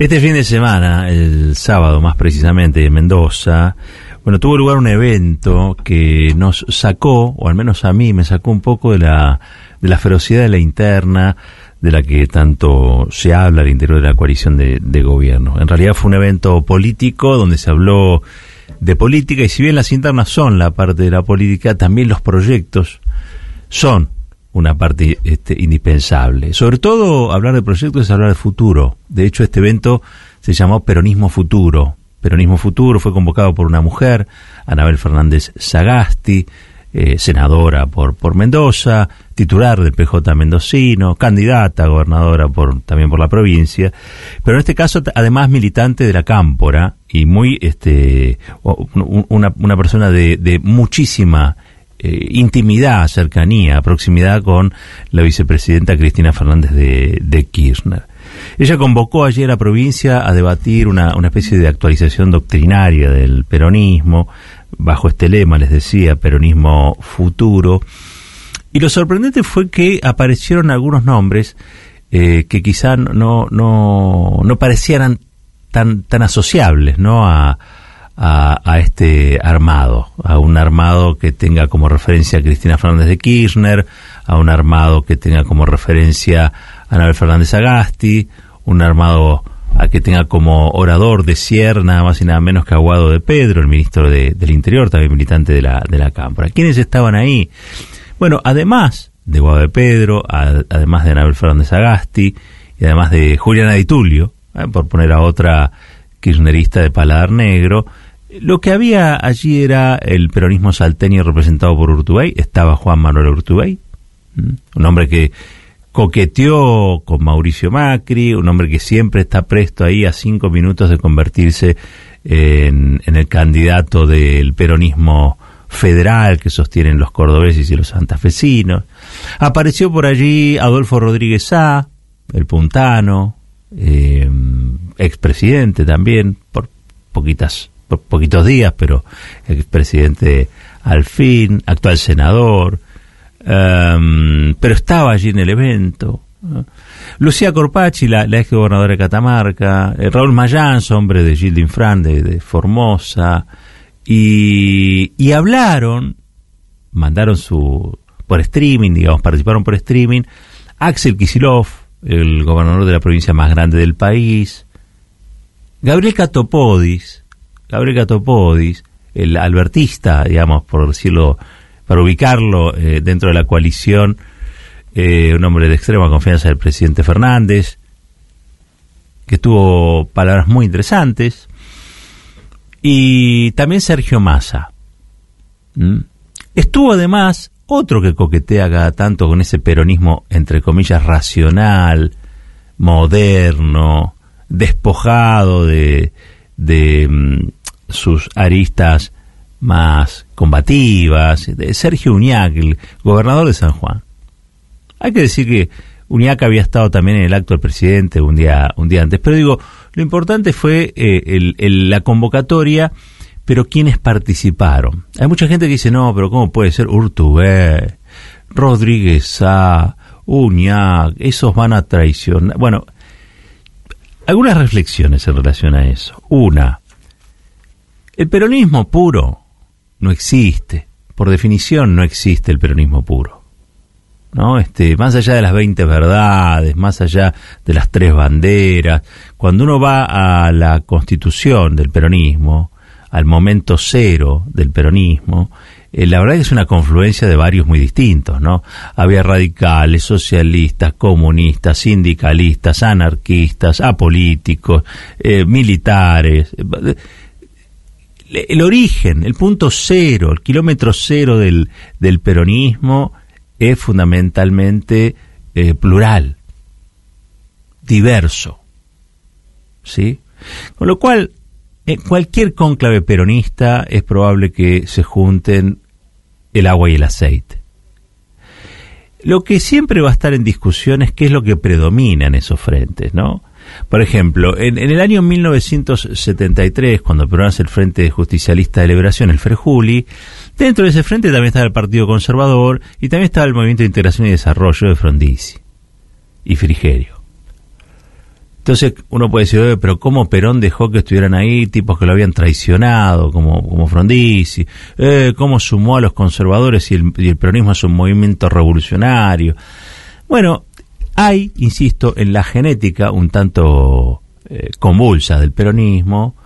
Este fin de semana, el sábado más precisamente, en Mendoza, bueno, tuvo lugar un evento que nos sacó, o al menos a mí me sacó un poco de la, de la ferocidad de la interna, de la que tanto se habla al interior de la coalición de, de gobierno. En realidad fue un evento político donde se habló de política y si bien las internas son la parte de la política, también los proyectos son una parte este, indispensable. Sobre todo, hablar de proyectos es hablar de futuro. De hecho, este evento se llamó Peronismo Futuro. Peronismo Futuro fue convocado por una mujer, Anabel Fernández Sagasti, eh, senadora por, por Mendoza, titular del PJ mendocino, candidata a gobernadora por, también por la provincia, pero en este caso además militante de la Cámpora y muy este una, una persona de, de muchísima eh, intimidad, cercanía, proximidad con la vicepresidenta Cristina Fernández de, Kirchner. Ella convocó ayer a la provincia a debatir una, una especie de actualización doctrinaria del peronismo, bajo este lema, les decía, peronismo futuro. Y lo sorprendente fue que aparecieron algunos nombres eh, que quizá no, no, no parecieran tan, tan asociables ¿no? a, a, este armado, a un armado que tenga como referencia a Cristina Fernández de Kirchner, a un armado que tenga como referencia a Anabel Fernández Agasti, un armado a que tenga como orador de Sierra nada más y nada menos que Aguado de Pedro, el ministro del Interior, también militante de la, de la Cámara. ¿Quiénes estaban ahí? Bueno, además de Aguado de Pedro, además de Anabel Fernández Agasti, y además de Juliana Di Tulio, ¿eh? por poner a otra kirchnerista de paladar negro, lo que había allí era el peronismo salteño representado por Urtubey, estaba Juan Manuel Urtubey, un hombre que coqueteó con Mauricio Macri, un hombre que siempre está presto ahí a cinco minutos de convertirse en, el candidato del peronismo federal que sostienen los cordobeses y los santafesinos. Apareció por allí Adolfo Rodríguez Sá, el puntano, eh, expresidente también, por poquitas por poquitos días, pero el presidente al fin, actual senador, em, pero estaba allí en el evento. Lucía Corpachi, la, ex gobernadora de Catamarca, eh, Raúl Mayans, hombre de Gilles Infran, de, Formosa, y, y hablaron, mandaron su, por streaming, digamos, participaron por streaming, Axel Kisilov, el gobernador de la provincia más grande del país, Gabriel Catopodis, Gabriel Catopodis, el albertista, digamos, por decirlo, para ubicarlo eh, dentro de la coalición, eh, un hombre de extrema confianza del presidente Fernández, que tuvo palabras muy interesantes, y también Sergio Massa. Estuvo además otro que coquetea cada tanto con ese peronismo, entre comillas, racional, moderno, despojado de, de mm, sus aristas más combativas, de Sergio Uñac, el gobernador de San Juan. Hay que decir que Uñac había estado también en el acto del presidente un día, un día antes, pero digo, lo importante fue eh, la convocatoria, pero quienes participaron. Hay mucha gente que dice, no, pero ¿cómo puede ser Urtubé, Rodríguez Sá, Uñac, esos van a traicionar? Bueno, algunas reflexiones en relación a eso. Una, el peronismo puro no existe. Por definición no existe el peronismo puro. ¿No? Este, más allá de las 20 verdades, más allá de las tres banderas, cuando uno va a la constitución del peronismo, al momento cero del peronismo, eh, la verdad es una confluencia de varios muy distintos, ¿no? Había radicales, socialistas, comunistas, sindicalistas, anarquistas, apolíticos, eh, militares el origen, el punto cero, el kilómetro cero del, del peronismo es fundamentalmente eh, plural, diverso. ¿Sí? Con lo cual, en cualquier cónclave peronista es probable que se junten el agua y el aceite. Lo que siempre va a estar en discusión es qué es lo que predomina en esos frentes, ¿no? Por ejemplo, en, el año 1973, cuando Perón el Frente Justicialista de Liberación, el FREJULI, dentro de ese frente también estaba el Partido Conservador y también estaba el Movimiento de Integración y Desarrollo de Frondizi y Frigerio. Entonces uno puede decir, pero ¿cómo Perón dejó que estuvieran ahí tipos que lo habían traicionado, como, como Frondizi? Eh, ¿Cómo sumó a los conservadores y el peronismo es un movimiento revolucionario? Bueno, hay, insisto, en la genética un tanto eh, convulsa del peronismo,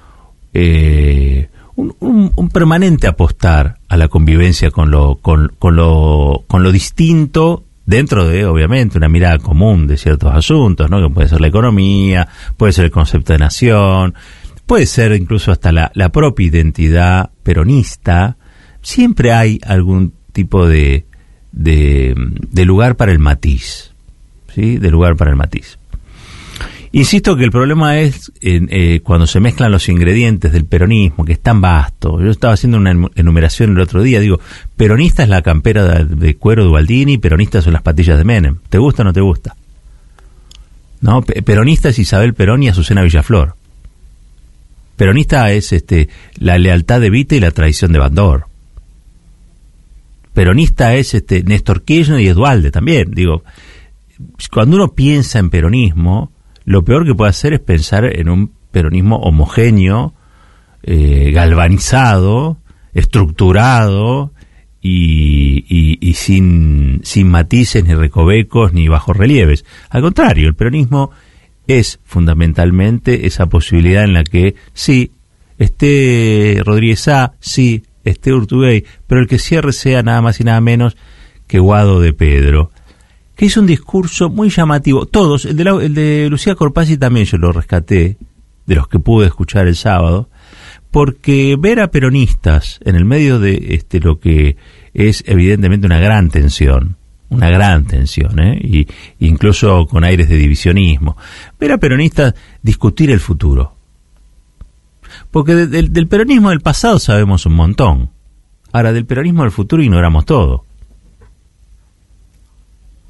eh, un, permanente apostar a la convivencia con lo, con, con, lo, con lo distinto dentro de, obviamente, una mirada común de ciertos asuntos, ¿no? Que puede ser la economía, puede ser el concepto de nación, puede ser incluso hasta la, propia identidad peronista. Siempre hay algún tipo de, de lugar para el matiz, De lugar para el matiz. Insisto que el problema es eh, cuando se mezclan los ingredientes del peronismo, que es tan vasto. Yo estaba haciendo una enumeración el otro día, digo, peronista es la campera de, cuero de Ubaldini, peronistas son las patillas de Menem. ¿Te gusta o no te gusta? ¿No? Peronista es Isabel Perón y Azucena Villaflor. Peronista es este la lealtad de Vita y la traición de Bandor. Peronista es este Néstor Kirchner y Edualde también. Digo, cuando uno piensa en peronismo, lo peor que puede hacer es pensar en un peronismo homogéneo, eh, galvanizado, estructurado y, sin, sin matices, ni recovecos, ni bajos relieves. Al contrario, el peronismo es fundamentalmente esa posibilidad en la que sí, esté Rodríguez A, sí, esté Urtubey, pero el que cierre sea nada más y nada menos que Guado de Pedro que hizo un discurso muy llamativo. Todos, el de, el de Lucía Corpasi también yo lo rescaté, de los que pude escuchar el sábado, porque ver a peronistas en el medio de este lo que es evidentemente una gran tensión, una gran tensión, ¿eh? y incluso con aires de divisionismo, ver a peronistas discutir el futuro. Porque del peronismo del pasado sabemos un montón. Ahora, del peronismo del futuro ignoramos todo.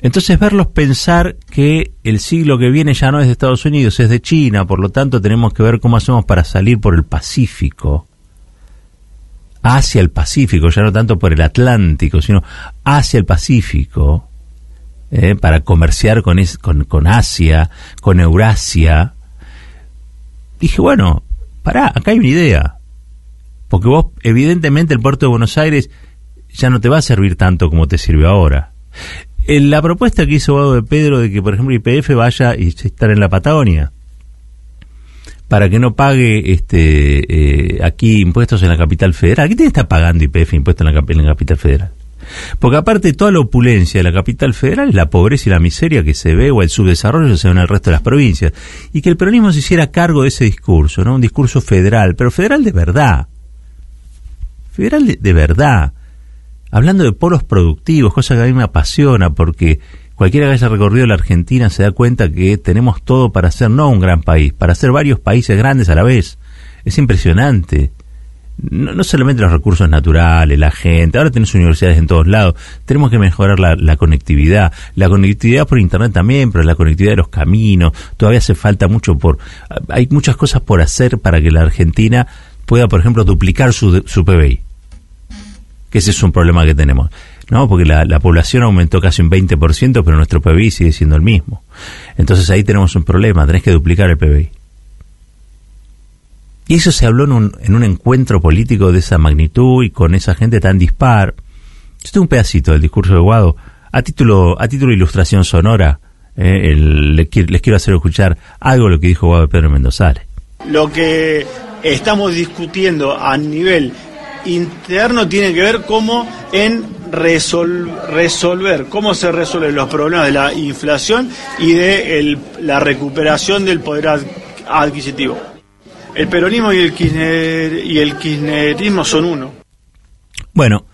Entonces verlos pensar que el siglo que viene ya no es de Estados Unidos, es de China, por lo tanto tenemos que ver cómo hacemos para salir por el Pacífico, hacia el Pacífico, ya no tanto por el Atlántico, sino hacia el Pacífico, eh, para comerciar con, con, con Asia, con Eurasia. Dije, bueno, pará, acá hay una idea. Porque vos, evidentemente, el puerto de Buenos Aires ya no te va a servir tanto como te sirve ahora la propuesta que hizo Guado de Pedro de que, por ejemplo, IPF vaya y estar en la Patagonia para que no pague este eh, aquí impuestos en la capital federal. ¿Qué tiene que pagando IPF impuestos en la, en la capital federal? Porque aparte toda la opulencia de la capital federal es la pobreza y la miseria que se ve o el subdesarrollo se ve en el resto de las provincias. Y que el peronismo se hiciera cargo de ese discurso, ¿no? Un discurso federal, pero federal de verdad. Federal de verdad hablando de polos productivos, cosa que a mí me apasiona porque cualquiera que haya recorrido la Argentina se da cuenta que tenemos todo para ser no un gran país, para ser varios países grandes a la vez. Es impresionante. No, solamente los recursos naturales, la gente, ahora tenemos universidades en todos lados, tenemos que mejorar la, la, conectividad, la conectividad por internet también, pero la conectividad de los caminos, todavía hace falta mucho por, hay muchas cosas por hacer para que la Argentina pueda, por ejemplo, duplicar su, su PBI que ese es un problema que tenemos. ¿no? Porque la, población aumentó casi un 20%, pero nuestro PBI sigue siendo el mismo. Entonces ahí tenemos un problema, tenés que duplicar el PBI. Y eso se habló en un, en un encuentro político de esa magnitud y con esa gente tan dispar. Esto es un pedacito del discurso de Guado. A título, a título de ilustración sonora, eh, les, quiero hacer escuchar algo de lo que dijo Guado Pedro Mendoza. Lo que estamos discutiendo a nivel interno tiene que ver cómo en resolver, cómo se resuelven los problemas de la inflación y de la recuperación del poder adquisitivo. El peronismo y el, kirchner, y el kirchnerismo son uno. Bueno,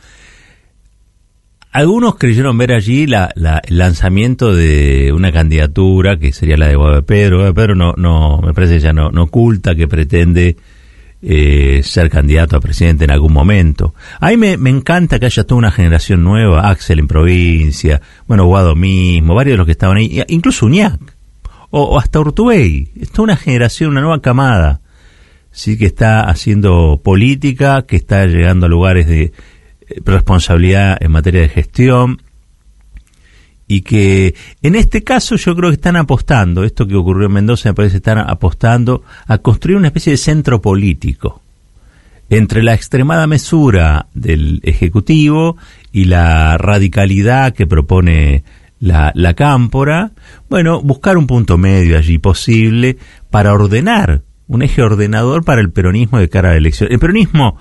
algunos creyeron ver allí la, el lanzamiento de una candidatura que sería la de Guadalupe Pedro. Guadalupe Pedro no, no, me parece ya no, no oculta que pretende eh, ser candidato a presidente en algún momento. A mí me, encanta que haya toda una generación nueva, Axel en provincia, bueno, Guado mismo, varios de los que estaban ahí, incluso Uñac, o, hasta Urtubey, es toda una generación, una nueva camada, sí que está haciendo política, que está llegando a lugares de eh, responsabilidad en materia de gestión, y que en este caso yo creo que están apostando, esto que ocurrió en Mendoza me parece están apostando a construir una especie de centro político entre la extremada mesura del Ejecutivo y la radicalidad que propone la, la cámpora, bueno, buscar un punto medio allí posible para ordenar, un eje ordenador para el peronismo de cara a la elección. El peronismo,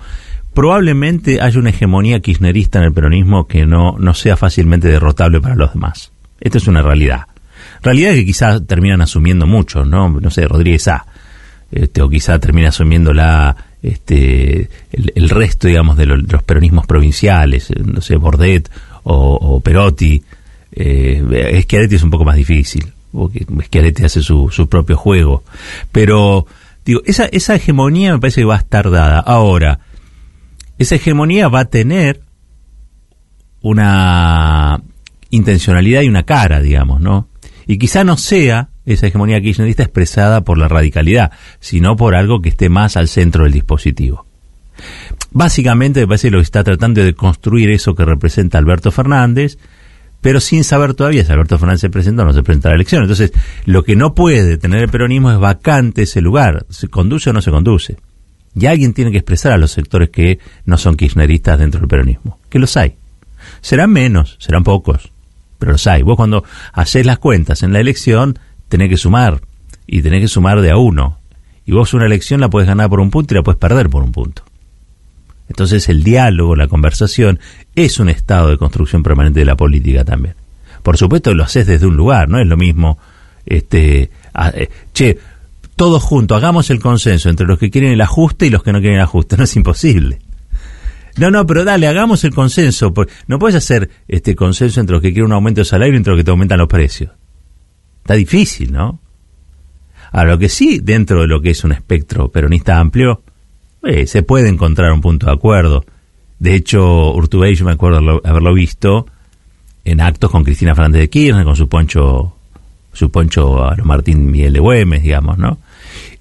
probablemente haya una hegemonía kirchnerista en el peronismo que no, no sea fácilmente derrotable para los demás. Esta es una realidad. Realidad que quizás terminan asumiendo muchos, ¿no? No sé, Rodríguez A. Este, o quizá termina asumiendo la este, el, resto, digamos, de, los peronismos provinciales, no sé, Bordet o, Perotti. Eh, Schiaretti es un poco más difícil, porque Schiaretti hace su, su propio juego. Pero, digo, esa, esa hegemonía me parece que va a estar dada. Ahora, esa hegemonía va a tener una intencionalidad y una cara, digamos, ¿no? Y quizá no sea esa hegemonía kirchnerista expresada por la radicalidad, sino por algo que esté más al centro del dispositivo. Básicamente me parece lo que está tratando de construir eso que representa Alberto Fernández, pero sin saber todavía si Alberto Fernández se presenta o no se presenta a la elección. Entonces, lo que no puede tener el peronismo es vacante ese lugar, se conduce o no se conduce. Y alguien tiene que expresar a los sectores que no son kirchneristas dentro del peronismo, que los hay. Serán menos, serán pocos, pero los hay. Vos cuando haces las cuentas en la elección, tenés que sumar, y tenés que sumar de a uno. Y vos una elección la puedes ganar por un punto y la puedes perder por un punto. Entonces el diálogo, la conversación, es un estado de construcción permanente de la política también. Por supuesto lo haces desde un lugar, no es lo mismo, este, eh, che, todos juntos, hagamos el consenso entre los que quieren el ajuste y los que no quieren el ajuste, no es imposible. No, no, pero dale, hagamos el consenso. No puedes hacer este consenso entre los que quieren un aumento de salario y entre los que te aumentan los precios. Está difícil, ¿no? A lo que sí, dentro de lo que es un espectro peronista amplio, eh, se puede encontrar un punto de acuerdo. De hecho, Urtubey, yo me acuerdo haberlo visto en actos con Cristina Fernández de Kirchner, con su poncho, su poncho a Martín Miguel de Güemes, digamos, ¿no?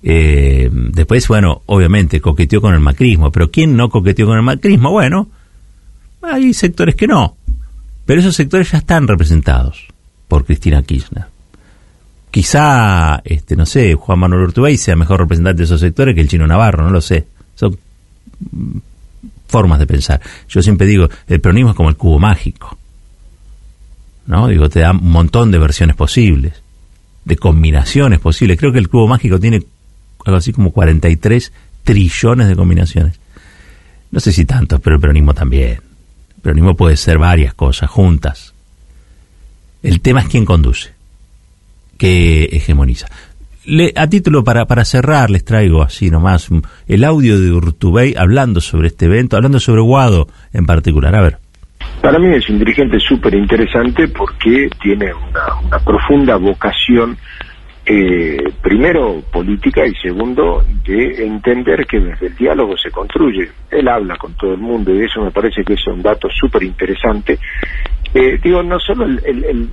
Eh, después, bueno, obviamente coqueteó con el macrismo, pero ¿quién no coqueteó con el macrismo? Bueno, hay sectores que no, pero esos sectores ya están representados por Cristina Kirchner quizá, este, no sé, Juan Manuel Urtubey sea mejor representante de esos sectores que el chino Navarro, no lo sé. Son formas de pensar. Yo siempre digo, el peronismo es como el cubo mágico. ¿No? Digo, te da un montón de versiones posibles, de combinaciones posibles. Creo que el cubo mágico tiene algo así como 43 trillones de combinaciones. No sé si tantos, pero el peronismo también. El peronismo puede ser varias cosas juntas. El tema es quién conduce que hegemoniza. Le, a título para, para cerrar, les traigo así nomás el audio de Urtubey hablando sobre este evento, hablando sobre Guado en particular. A ver. Para mí es un dirigente súper interesante porque tiene una, profunda vocación, eh, primero política y segundo de entender que desde el diálogo se construye. Él habla con todo el mundo y eso me parece que es un dato súper interesante eh, digo, no solo el,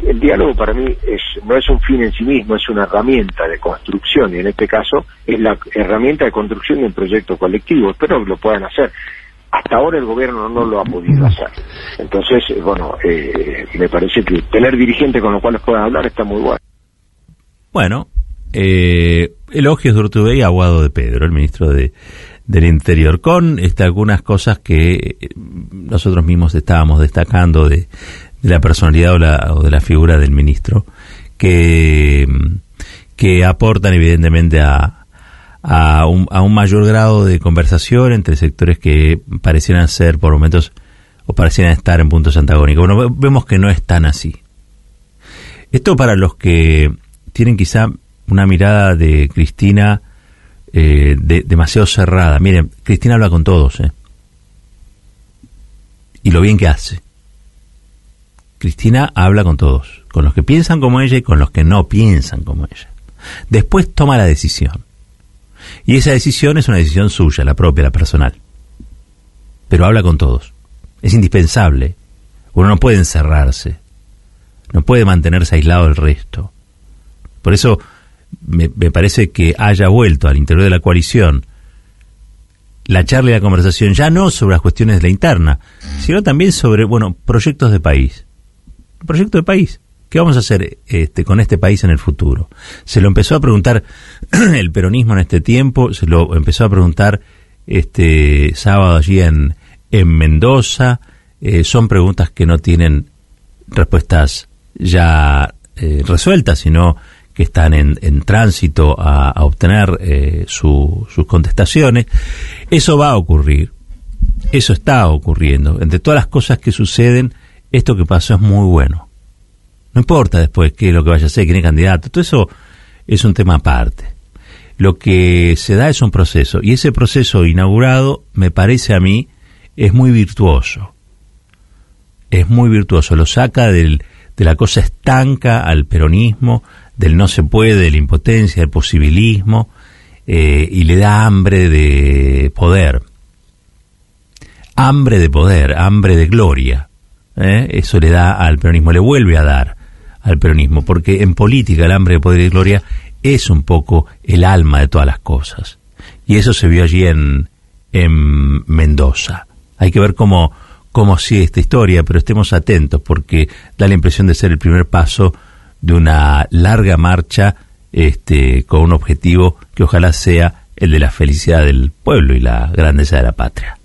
el, diálogo para mí es, no es un fin en sí mismo, es una herramienta de construcción y en este caso es la herramienta de construcción de un proyecto colectivo. Espero que lo puedan hacer. Hasta ahora el gobierno no lo ha podido hacer. Entonces, eh, bueno, eh, me parece que tener dirigentes con los cuales puedan hablar está muy bueno. Bueno, eh, elogios de Urtubey y Aguado de Pedro, el ministro de, del Interior, con este, algunas cosas que nosotros mismos estábamos destacando de, de la personalidad o, de la figura del ministro, que, que aportan evidentemente a, a, un, a un mayor grado de conversación entre sectores que parecieran ser por momentos o parecieran estar en puntos antagónicos. Bueno, vemos que no es tan así. Esto para los que tienen quizá una mirada de Cristina eh, demasiado cerrada. Miren, Cristina habla con todos, ¿eh? Y lo bien que hace. Cristina habla con todos, con los que piensan como ella y con los que no piensan como ella. Después toma la decisión. Y esa decisión es una decisión suya, la propia, la personal. Pero habla con todos. Es indispensable. Uno no puede encerrarse. No puede mantenerse aislado del resto. Por eso me, me parece que haya vuelto al interior de la coalición la charla y la conversación ya no sobre las cuestiones de la interna, sino también sobre, bueno, proyectos de país proyecto de país ¿Qué vamos a hacer este, con este país en el futuro? Se lo empezó a preguntar el peronismo en este tiempo, se lo empezó a preguntar este sábado allí en, en Mendoza. Eh, son preguntas que no tienen respuestas ya eh, resueltas, sino que están en, en tránsito a, obtener eh, sus contestaciones. Eso va a ocurrir, eso está ocurriendo. Entre todas las cosas que suceden, esto que pasó es muy bueno. No importa después qué es lo que vaya a ser, quién es candidato, todo eso es un tema aparte. Lo que se da es un proceso, y ese proceso inaugurado, me parece a mí, es muy virtuoso. Es muy virtuoso, lo saca del, de la cosa estanca al peronismo, del no se puede, de la impotencia, del posibilismo, eh, y le da hambre de poder. Hambre de poder, hambre de gloria. ¿eh? Eso le da al peronismo, le vuelve a dar al peronismo, porque en política el hambre de poder y gloria es un poco el alma de todas las cosas. Y eso se vio allí en, en Mendoza. Hay que ver cómo, cómo sigue esta historia, pero estemos atentos porque da la impresión de ser el primer paso de una larga marcha este, con un objetivo que ojalá sea el de la felicidad del pueblo y la grandeza de la patria.